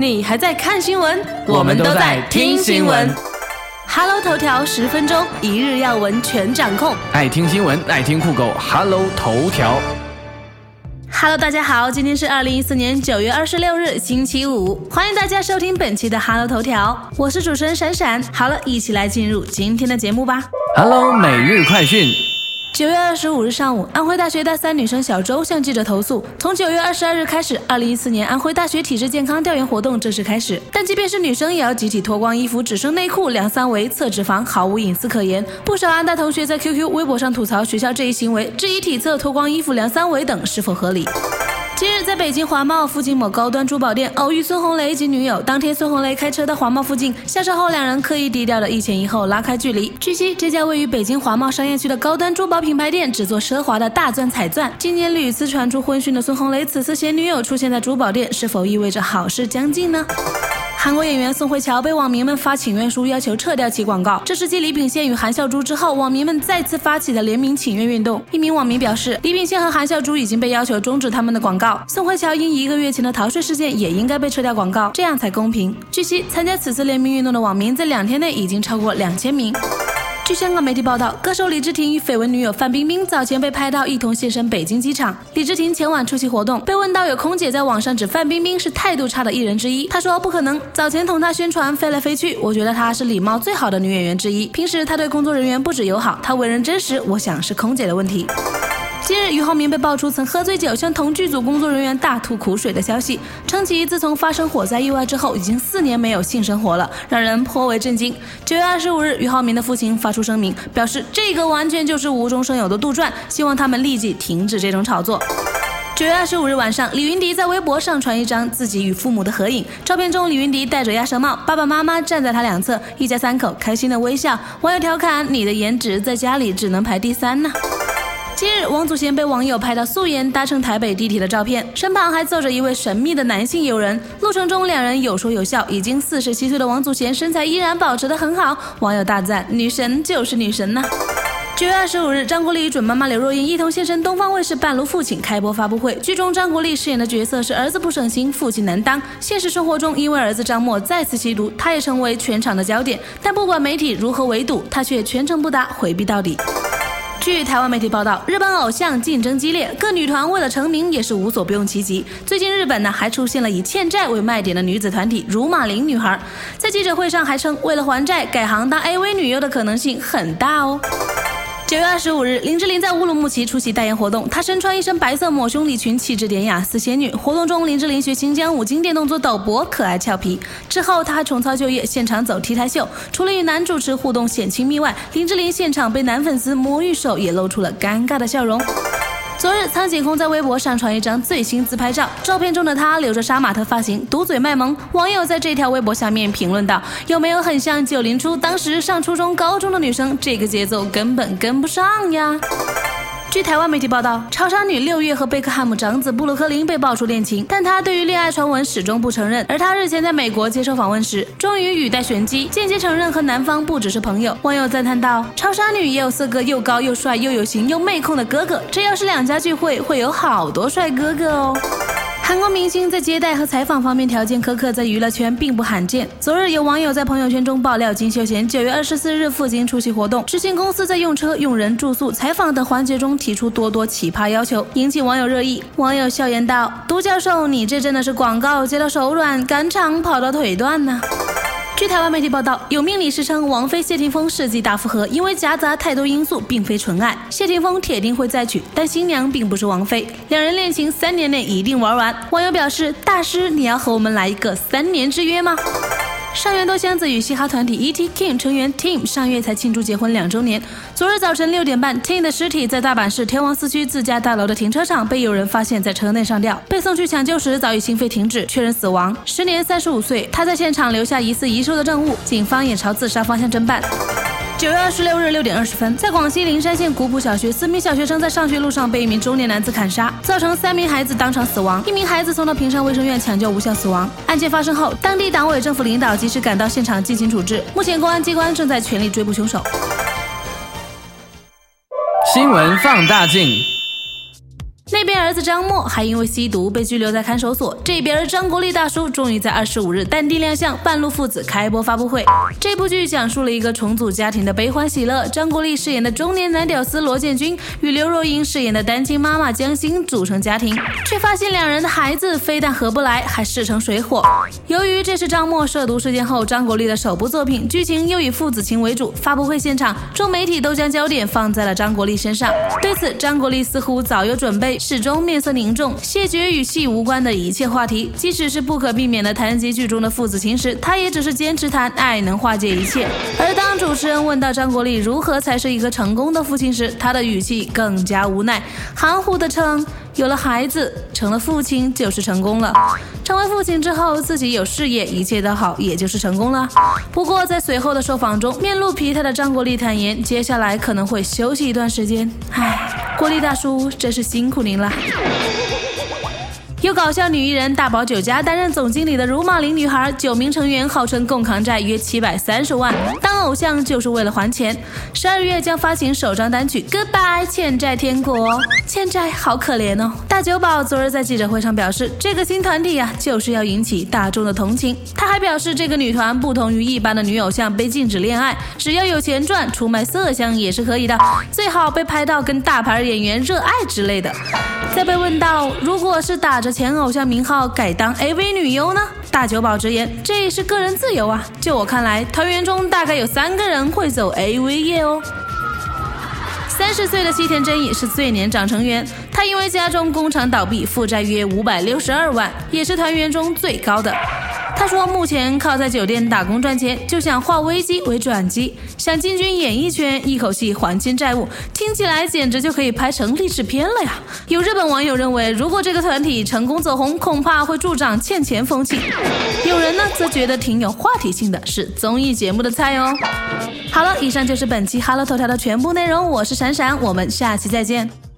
你还在看新闻？我们都在听新闻。Hello 头条十分钟，一日要闻全掌控。爱听新闻，爱听酷狗，Hello 头条。Hello，大家好，今天是二零一四年九月二十六日，星期五，欢迎大家收听本期的 Hello 头条，我是主持人闪闪。好了，一起来进入今天的节目吧。Hello 每日快讯。九月二十五日上午，安徽大学大三女生小周向记者投诉，从九月二十二日开始，二零一四年安徽大学体质健康调研活动正式开始。但即便是女生，也要集体脱光衣服，只剩内裤、量三围、测脂肪，毫无隐私可言。不少安大同学在 QQ、微博上吐槽学校这一行为，质疑体测、脱光衣服、量三围等是否合理。在北京华贸附近某高端珠宝店偶遇孙红雷及女友。当天，孙红雷开车到华贸附近，下车后两人刻意低调的一前一后拉开距离。据悉，这家位于北京华贸商业区的高端珠宝品牌店只做奢华的大钻彩钻。今年屡次传出婚讯的孙红雷，此次携女友出现在珠宝店，是否意味着好事将近呢？韩国演员宋慧乔被网民们发请愿书，要求撤掉其广告。这是继李秉宪与韩孝珠之后，网民们再次发起的联名请愿运动。一名网民表示，李秉宪和韩孝珠已经被要求终止他们的广告，宋慧乔因一个月前的逃税事件也应该被撤掉广告，这样才公平。据悉，参加此次联名运动的网民在两天内已经超过两千名。据香港媒体报道，歌手李治廷与绯闻女友范冰冰早前被拍到一同现身北京机场。李治廷前晚出席活动，被问到有空姐在网上指范冰冰是态度差的艺人之一，他说不可能。早前同她宣传飞来飞去，我觉得她是礼貌最好的女演员之一。平时她对工作人员不止友好，她为人真实，我想是空姐的问题。近日，俞灏明被爆出曾喝醉酒向同剧组工作人员大吐苦水的消息，称其自从发生火灾意外之后，已经四年没有性生活了，让人颇为震惊。九月二十五日，俞灏明的父亲发出声明，表示这个完全就是无中生有的杜撰，希望他们立即停止这种炒作。九月二十五日晚上，李云迪在微博上传一张自己与父母的合影，照片中李云迪戴着鸭舌帽，爸爸妈妈站在他两侧，一家三口开心的微笑。网友调侃：“你的颜值在家里只能排第三呢。”近日，王祖贤被网友拍到素颜搭乘台北地铁的照片，身旁还坐着一位神秘的男性友人。路程中，两人有说有笑。已经四十七岁的王祖贤身材依然保持得很好，网友大赞：“女神就是女神呐、九月二十五日，张国立与准妈妈刘若英一同现身东方卫视半路父亲开播发布会。剧中张国立饰演的角色是儿子不省心，父亲难当。现实生活中，因为儿子张默再次吸毒，他也成为全场的焦点。但不管媒体如何围堵，他却全程不答，回避到底。据台湾媒体报道，日本偶像竞争激烈，各女团为了成名也是无所不用其极。最近日本呢还出现了以欠债为卖点的女子团体如马林女孩，在记者会上还称为了还债改行当 AV 女优的可能性很大哦。九月二十五日，林志玲在乌鲁木齐出席代言活动，她身穿一身白色抹胸礼裙，气质典雅似仙女。活动中，林志玲学新疆舞经典动作抖脖，可爱俏皮。之后，她还重操旧业，现场走 T 台秀。除了与男主持互动显亲密外，林志玲现场被男粉丝摸玉手，也露出了尴尬的笑容。昨日，苍井空在微博上传一张最新自拍照，照片中的他留着杀马特发型，嘟嘴卖萌。网友在这条微博下面评论道：“有没有很像九零初当时上初中、高中的女生？这个节奏根本跟不上呀！”据台湾媒体报道，超杀女六月和贝克汉姆长子布鲁克林被爆出恋情，但她对于恋爱传闻始终不承认。而她日前在美国接受访问时，终于语带玄机，间接承认和男方不只是朋友。网友赞叹道：“超杀女也有四个又高又帅又有型又妹控的哥哥，这要是两家聚会，会有好多帅哥哥哦。”韩国明星在接待和采访方面条件苛刻，在娱乐圈并不罕见。昨日有网友在朋友圈中爆料，金秀贤九月二十四日赴京出席活动，执行公司在用车、用人、住宿、采访等环节中提出多多奇葩要求，引起网友热议。网友笑言道：“都教授，你这真的是广告接到手软，赶场跑到腿断呢。”据台湾媒体报道，有命理师称王菲谢霆锋设计大复合，因为夹杂太多因素，并非纯爱。谢霆锋铁定会再娶，但新娘并不是王菲。两人恋情三年内一定玩完。网友表示：“大师，你要和我们来一个三年之约吗？”上元多香子与嘻哈团体 E.T. King 成员 Team 上月才庆祝结婚两周年。昨日早晨六点半，Team 的尸体在大阪市天王寺区自家大楼的停车场被有人发现，在车内上吊，被送去抢救时早已心肺停止，确认死亡，时年三十五岁。他在现场留下疑似遗书的证物，警方也朝自杀方向侦办。九月二十六日六点二十分，在广西灵山县古朴小学，四名小学生在上学路上被一名中年男子砍杀，造成三名孩子当场死亡，一名孩子送到平山卫生院抢救无效死亡。案件发生后，当地党委政府领导及时赶到现场进行处置，目前公安机关正在全力追捕凶手。新闻放大镜。那边儿子张默还因为吸毒被拘留在看守所，这边张国立大叔终于在二十五日淡定亮相，半路父子开播发布会。这部剧讲述了一个重组家庭的悲欢喜乐。张国立饰演的中年男屌丝罗建军与刘若英饰演的单亲妈妈江欣组成家庭，却发现两人的孩子非但合不来，还势成水火。由于这是张默涉毒事件后张国立的首部作品，剧情又以父子情为主，发布会现场众媒体都将焦点放在了张国立身上。对此，张国立似乎早有准备。始终面色凝重，谢绝与戏无关的一切话题。即使是不可避免的谈及剧中的父子情时，他也只是坚持谈爱能化解一切。而当主持人问到张国立如何才是一个成功的父亲时，他的语气更加无奈，含糊地称：“有了孩子，成了父亲就是成功了。成为父亲之后，自己有事业，一切都好，也就是成功了。”不过在随后的受访中，面露疲态的张国立坦言，接下来可能会休息一段时间。唉。郭立大叔，真是辛苦您了。由搞笑女艺人大宝酒家担任总经理的如马林女孩，九名成员号称共扛债约七百三十万，偶像就是为了还钱。十二月将发行首张单曲《Goodbye 欠债天国》，欠债好可怜哦。大久保昨日在记者会上表示，这个新团体呀，就是要引起大众的同情。他还表示，这个女团不同于一般的女偶像被禁止恋爱，只要有钱赚，出卖色相也是可以的，最好被拍到跟大牌演员热爱之类的。在被问到如果是打着前偶像名号改当 AV 女优呢？大酒保直言，这是个人自由啊。就我看来，团员中大概有三个人会走 AV 业哦。三十岁的西田真也是最年长成员，他因为家中工厂倒闭，负债约五百六十二万，也是团员中最高的。他说：“目前靠在酒店打工赚钱，就想化危机为转机，想进军演艺圈，一口气还清债务。听起来简直就可以拍成励志片了呀！”有日本网友认为，如果这个团体成功走红，恐怕会助长欠钱风气。有人呢则觉得挺有话题性的，是综艺节目的菜哦。好了，以上就是本期 Hello 头条的全部内容，我是闪闪，我们下期再见。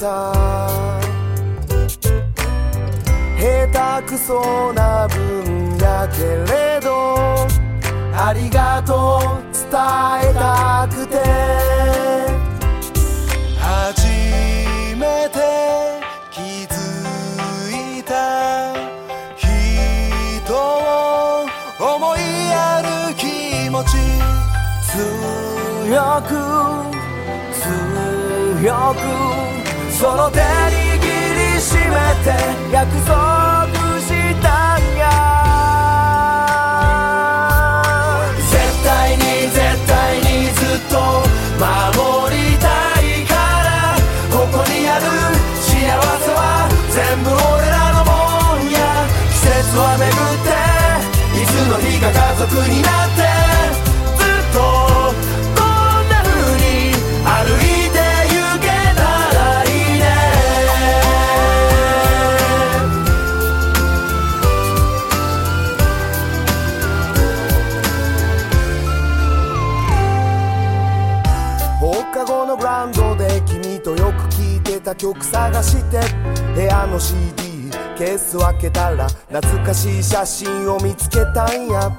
た。下手くそな文やけれどありがとう伝えたくて。初めて気づいた。人を思いやる気持ち。強く強く。その手握りしめて約束したんや。絶対に絶対にずっと守りたいからここにある幸せは全部俺らのもんや。季節は巡っていつの日か家族になって曲探して部屋の CD ケース開けたら懐かしい写真を見つけたんや。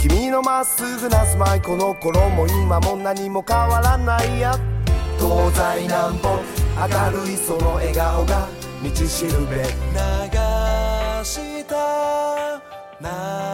君のまっすぐなスマイこの頃も今も何も変わらないや。東西南北明るいその笑顔が道しるべ。流した涙